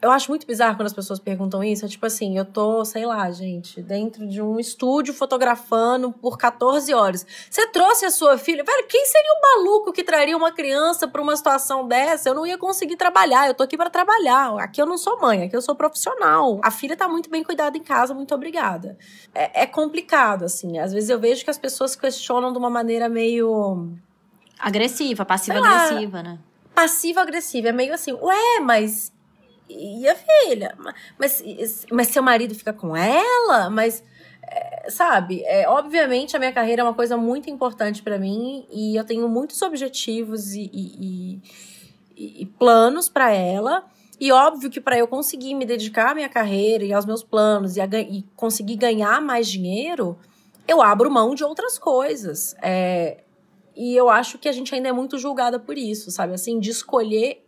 eu acho muito bizarro quando as pessoas perguntam isso. É tipo assim, eu tô, sei lá, gente, dentro de um estúdio fotografando por 14 horas. Você trouxe a sua filha? Velho, quem seria o maluco que traria uma criança para uma situação dessa? Eu não ia conseguir trabalhar. Eu tô aqui para trabalhar. Aqui eu não sou mãe, aqui eu sou profissional. A filha tá muito bem cuidada em casa, muito obrigada. É, é complicado, assim. Às vezes eu vejo que as pessoas questionam de uma maneira meio. Agressiva, passiva-agressiva, né? Passiva-agressiva. É meio assim, ué, mas e a filha? Mas, mas seu marido fica com ela? Mas, é, sabe, é, obviamente a minha carreira é uma coisa muito importante para mim e eu tenho muitos objetivos e, e, e, e planos para ela. E óbvio que para eu conseguir me dedicar à minha carreira e aos meus planos e, a, e conseguir ganhar mais dinheiro, eu abro mão de outras coisas. É, e eu acho que a gente ainda é muito julgada por isso, sabe? Assim, de escolher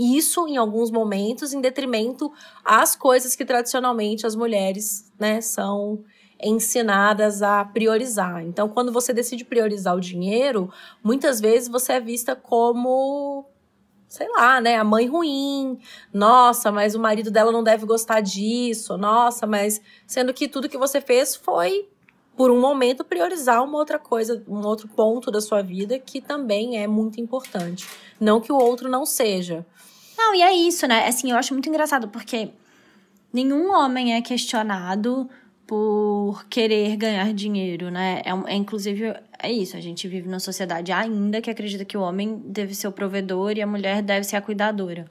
isso em alguns momentos em detrimento às coisas que tradicionalmente as mulheres, né, são ensinadas a priorizar. Então, quando você decide priorizar o dinheiro, muitas vezes você é vista como sei lá, né, a mãe ruim. Nossa, mas o marido dela não deve gostar disso. Nossa, mas sendo que tudo que você fez foi por um momento priorizar uma outra coisa, um outro ponto da sua vida que também é muito importante. Não que o outro não seja, não, e é isso, né? Assim, eu acho muito engraçado porque nenhum homem é questionado por querer ganhar dinheiro, né? É, é, inclusive é isso. A gente vive numa sociedade ainda que acredita que o homem deve ser o provedor e a mulher deve ser a cuidadora.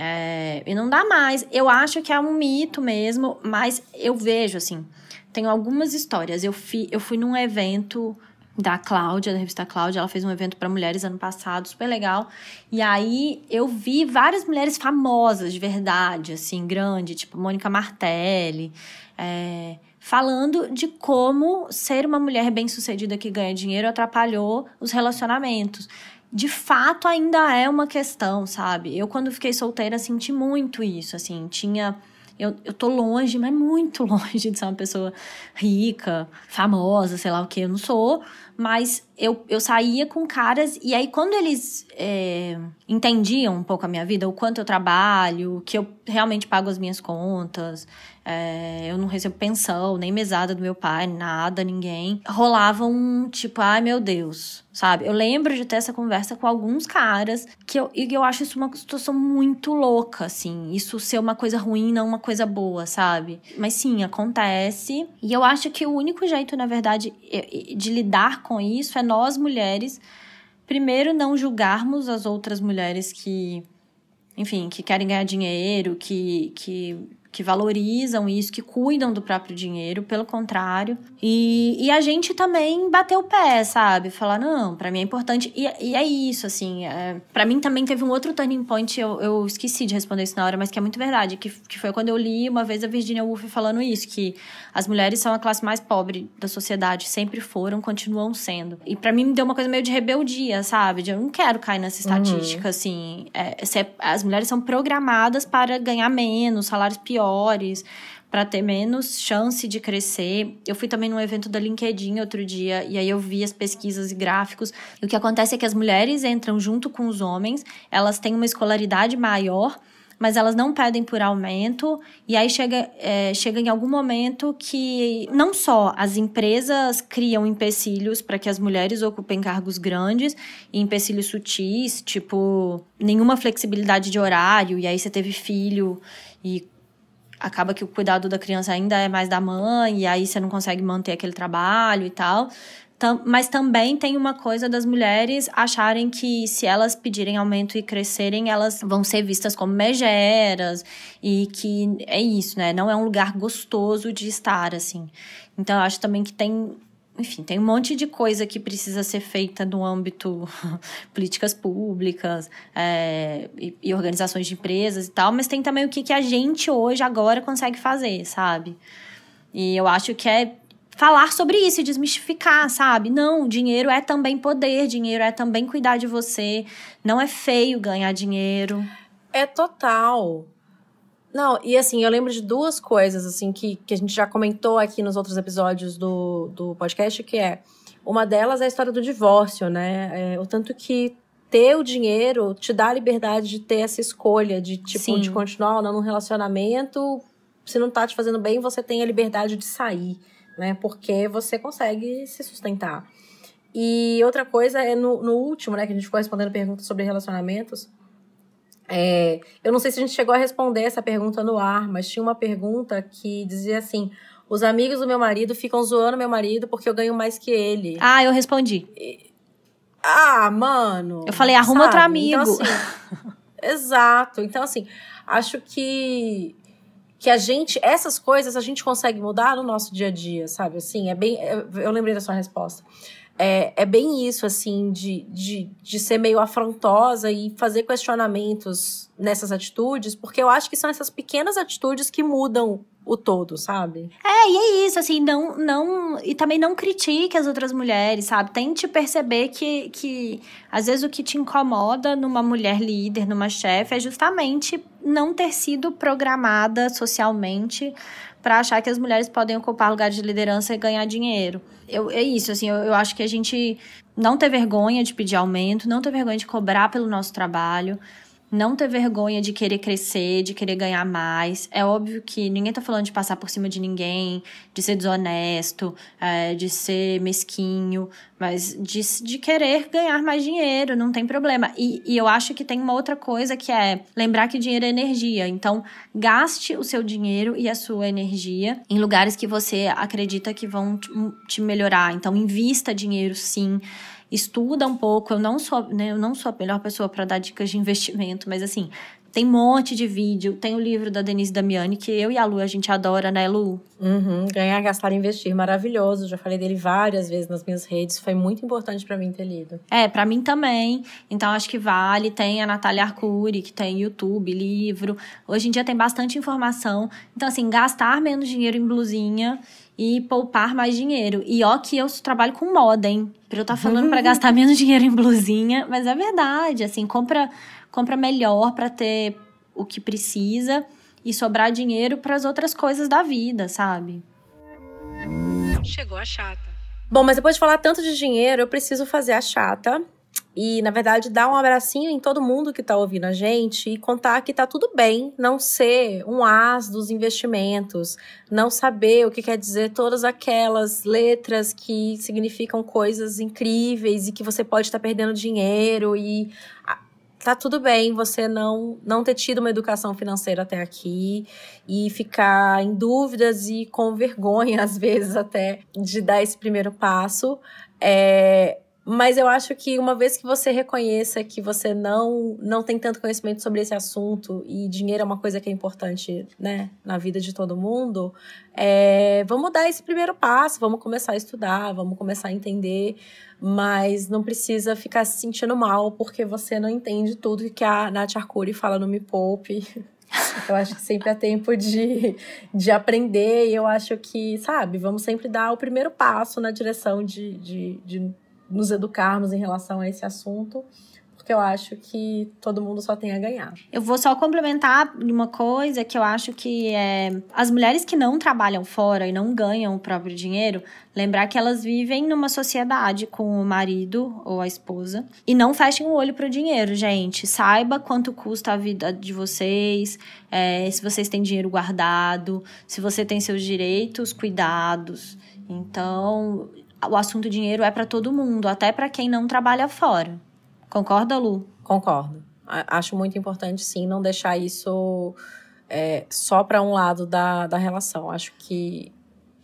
É, e não dá mais. Eu acho que é um mito mesmo, mas eu vejo assim. Tenho algumas histórias. Eu, fi, eu fui num evento da Cláudia, da revista Cláudia. Ela fez um evento para mulheres ano passado, super legal. E aí eu vi várias mulheres famosas, de verdade, assim, grande, tipo Mônica Martelli, é, falando de como ser uma mulher bem-sucedida que ganha dinheiro atrapalhou os relacionamentos. De fato, ainda é uma questão, sabe? Eu, quando fiquei solteira, senti muito isso, assim, tinha eu, eu tô longe, mas muito longe de ser uma pessoa rica, famosa, sei lá o que. Eu não sou, mas eu, eu saía com caras, e aí quando eles é, entendiam um pouco a minha vida, o quanto eu trabalho, que eu realmente pago as minhas contas, é, eu não recebo pensão, nem mesada do meu pai, nada, ninguém. Rolava um tipo, ai meu Deus, sabe? Eu lembro de ter essa conversa com alguns caras que eu, e eu acho isso uma situação muito louca, assim. Isso ser uma coisa ruim, não uma coisa boa, sabe? Mas sim, acontece. E eu acho que o único jeito, na verdade, de lidar com isso é nós mulheres, primeiro, não julgarmos as outras mulheres que enfim, que querem ganhar dinheiro, que, que que valorizam isso, que cuidam do próprio dinheiro, pelo contrário. E, e a gente também bateu o pé, sabe? Falar, não, para mim é importante. E, e é isso, assim. É, para mim também teve um outro turning point, eu, eu esqueci de responder isso na hora, mas que é muito verdade, que, que foi quando eu li uma vez a Virginia Woolf falando isso, que as mulheres são a classe mais pobre da sociedade, sempre foram, continuam sendo. E para mim me deu uma coisa meio de rebeldia, sabe? De eu não quero cair nessa estatística, uhum. assim. É, é, as mulheres são programadas para ganhar menos, salários piores piores, para ter menos chance de crescer. Eu fui também num evento da LinkedIn outro dia e aí eu vi as pesquisas e gráficos. E o que acontece é que as mulheres entram junto com os homens, elas têm uma escolaridade maior, mas elas não pedem por aumento. E aí chega, é, chega em algum momento que não só as empresas criam empecilhos para que as mulheres ocupem cargos grandes, e empecilhos sutis, tipo nenhuma flexibilidade de horário, e aí você teve filho e acaba que o cuidado da criança ainda é mais da mãe, e aí você não consegue manter aquele trabalho e tal. Mas também tem uma coisa das mulheres acharem que se elas pedirem aumento e crescerem, elas vão ser vistas como megeras e que é isso, né? Não é um lugar gostoso de estar, assim. Então, eu acho também que tem enfim, tem um monte de coisa que precisa ser feita no âmbito políticas públicas é, e, e, organizações de empresas e tal, mas tem também o que, que a gente hoje, agora, consegue fazer, sabe? E eu acho que é falar sobre isso e desmistificar, sabe? Não, dinheiro é também poder, dinheiro é também cuidar de você, não é feio ganhar dinheiro. É total. Não, e assim, eu lembro de duas coisas, assim, que, que a gente já comentou aqui nos outros episódios do, do podcast, que é. Uma delas é a história do divórcio, né? É, o tanto que ter o dinheiro te dá a liberdade de ter essa escolha de, tipo, Sim. de continuar ou não num relacionamento. Se não tá te fazendo bem, você tem a liberdade de sair, né? Porque você consegue se sustentar. E outra coisa é no, no último, né? Que a gente ficou respondendo perguntas sobre relacionamentos. É, eu não sei se a gente chegou a responder essa pergunta no ar, mas tinha uma pergunta que dizia assim: os amigos do meu marido ficam zoando meu marido porque eu ganho mais que ele. Ah, eu respondi. E... Ah, mano. Eu falei, arruma sabe? outro amigo. Então, assim, exato. Então, assim, acho que que a gente, essas coisas a gente consegue mudar no nosso dia a dia, sabe? Assim, é bem. Eu lembrei da sua resposta é, é bem isso, assim, de, de, de ser meio afrontosa e fazer questionamentos nessas atitudes, porque eu acho que são essas pequenas atitudes que mudam o todo, sabe? É, e é isso, assim, não, não. E também não critique as outras mulheres, sabe? Tente perceber que, que às vezes o que te incomoda numa mulher líder, numa chefe, é justamente não ter sido programada socialmente para achar que as mulheres podem ocupar lugares de liderança e ganhar dinheiro. Eu, é isso, assim, eu, eu acho que a gente não ter vergonha de pedir aumento, não ter vergonha de cobrar pelo nosso trabalho não ter vergonha de querer crescer, de querer ganhar mais. É óbvio que ninguém tá falando de passar por cima de ninguém, de ser desonesto, é, de ser mesquinho, mas de, de querer ganhar mais dinheiro, não tem problema. E, e eu acho que tem uma outra coisa que é lembrar que dinheiro é energia. Então, gaste o seu dinheiro e a sua energia em lugares que você acredita que vão te melhorar. Então, invista dinheiro sim estuda um pouco. Eu não sou, né, eu não sou a melhor pessoa para dar dicas de investimento, mas assim, tem um monte de vídeo. Tem o livro da Denise Damiani, que eu e a Lu a gente adora, né, Lu? Uhum, Ganhar, Gastar Investir, maravilhoso. Já falei dele várias vezes nas minhas redes. Foi muito importante para mim ter lido. É, para mim também. Então acho que vale. Tem a Natália Arcuri, que tem YouTube, livro. Hoje em dia tem bastante informação. Então, assim, gastar menos dinheiro em blusinha e poupar mais dinheiro. E ó que eu trabalho com moda, hein? Pra eu estar tá falando para gastar menos dinheiro em blusinha, mas é verdade, assim, compra compra melhor para ter o que precisa e sobrar dinheiro para as outras coisas da vida, sabe? Chegou a chata. Bom, mas depois de falar tanto de dinheiro, eu preciso fazer a chata e, na verdade, dar um abracinho em todo mundo que está ouvindo a gente e contar que tá tudo bem não ser um as dos investimentos, não saber o que quer dizer todas aquelas letras que significam coisas incríveis e que você pode estar tá perdendo dinheiro e tá tudo bem você não não ter tido uma educação financeira até aqui e ficar em dúvidas e com vergonha às vezes até de dar esse primeiro passo. É, mas eu acho que uma vez que você reconheça que você não não tem tanto conhecimento sobre esse assunto e dinheiro é uma coisa que é importante, né, na vida de todo mundo, é, vamos dar esse primeiro passo, vamos começar a estudar, vamos começar a entender, mas não precisa ficar se sentindo mal porque você não entende tudo que a Nath Arcuri fala no Me Poupe. Eu acho que sempre é tempo de, de aprender e eu acho que, sabe, vamos sempre dar o primeiro passo na direção de, de, de nos educarmos em relação a esse assunto, porque eu acho que todo mundo só tem a ganhar. Eu vou só complementar uma coisa que eu acho que é as mulheres que não trabalham fora e não ganham o próprio dinheiro, lembrar que elas vivem numa sociedade com o marido ou a esposa e não fechem o olho pro dinheiro, gente. Saiba quanto custa a vida de vocês, é, se vocês têm dinheiro guardado, se você tem seus direitos cuidados. Então, o assunto dinheiro é para todo mundo, até para quem não trabalha fora. Concorda, Lu? Concordo. Acho muito importante, sim, não deixar isso é, só para um lado da, da relação. Acho que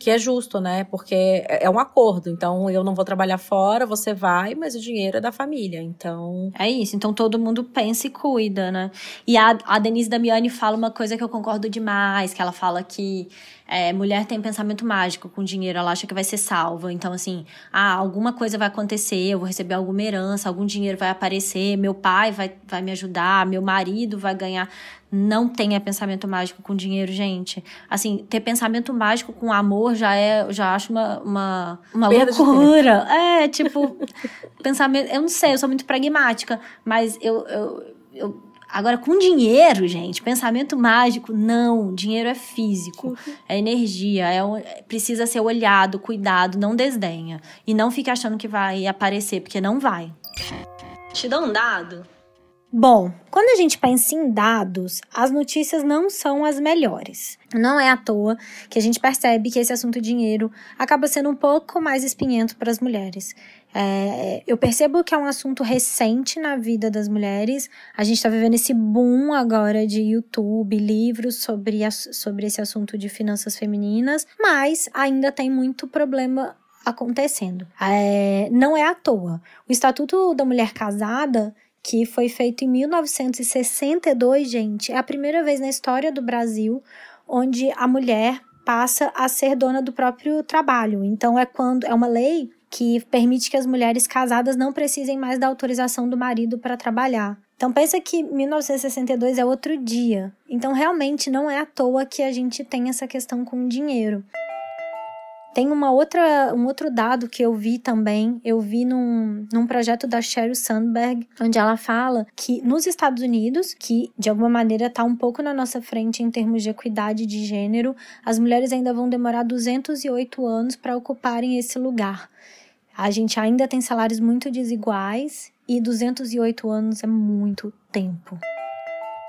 que é justo, né? Porque é, é um acordo. Então, eu não vou trabalhar fora, você vai, mas o dinheiro é da família. Então. É isso. Então, todo mundo pensa e cuida, né? E a, a Denise Damiani fala uma coisa que eu concordo demais: que ela fala que é, mulher tem pensamento mágico com dinheiro, ela acha que vai ser salva. Então, assim, ah, alguma coisa vai acontecer, eu vou receber alguma herança, algum dinheiro vai aparecer, meu pai vai, vai me ajudar, meu marido vai ganhar. Não tenha pensamento mágico com dinheiro, gente. Assim, ter pensamento mágico com amor já é, já acho uma, uma, uma loucura. É, tipo, pensamento. Eu não sei, eu sou muito pragmática, mas eu, eu, eu Agora, com dinheiro, gente, pensamento mágico, não. Dinheiro é físico, é energia, é, precisa ser olhado, cuidado, não desdenha. E não fique achando que vai aparecer, porque não vai. Te dá um dado? Bom, quando a gente pensa em dados, as notícias não são as melhores. Não é à toa que a gente percebe que esse assunto dinheiro acaba sendo um pouco mais espinhento para as mulheres. É, eu percebo que é um assunto recente na vida das mulheres. A gente está vivendo esse boom agora de YouTube, livros sobre, a, sobre esse assunto de finanças femininas, mas ainda tem muito problema acontecendo. É, não é à toa. O Estatuto da Mulher Casada que foi feito em 1962, gente. É a primeira vez na história do Brasil onde a mulher passa a ser dona do próprio trabalho. Então é quando é uma lei que permite que as mulheres casadas não precisem mais da autorização do marido para trabalhar. Então pensa que 1962 é outro dia. Então realmente não é à toa que a gente tem essa questão com o dinheiro. Tem uma outra, um outro dado que eu vi também, eu vi num, num projeto da Sheryl Sandberg, onde ela fala que nos Estados Unidos, que de alguma maneira está um pouco na nossa frente em termos de equidade de gênero, as mulheres ainda vão demorar 208 anos para ocuparem esse lugar. A gente ainda tem salários muito desiguais e 208 anos é muito tempo.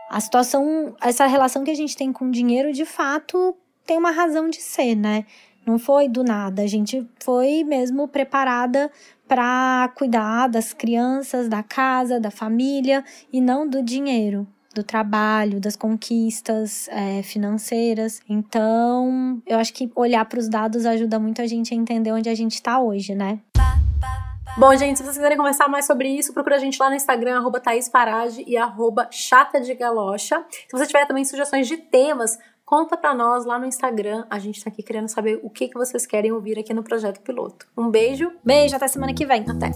A situação, essa relação que a gente tem com o dinheiro, de fato, tem uma razão de ser, né? Não foi do nada, a gente foi mesmo preparada para cuidar das crianças, da casa, da família e não do dinheiro, do trabalho, das conquistas é, financeiras. Então, eu acho que olhar para os dados ajuda muito a gente a entender onde a gente está hoje, né? Bom, gente, se vocês quiserem conversar mais sobre isso, procura a gente lá no Instagram, arroba Thaís e arroba Chata de Galocha. Se você tiver também sugestões de temas Conta para nós lá no Instagram, a gente tá aqui querendo saber o que, que vocês querem ouvir aqui no Projeto Piloto. Um beijo. Beijo, até semana que vem. Até.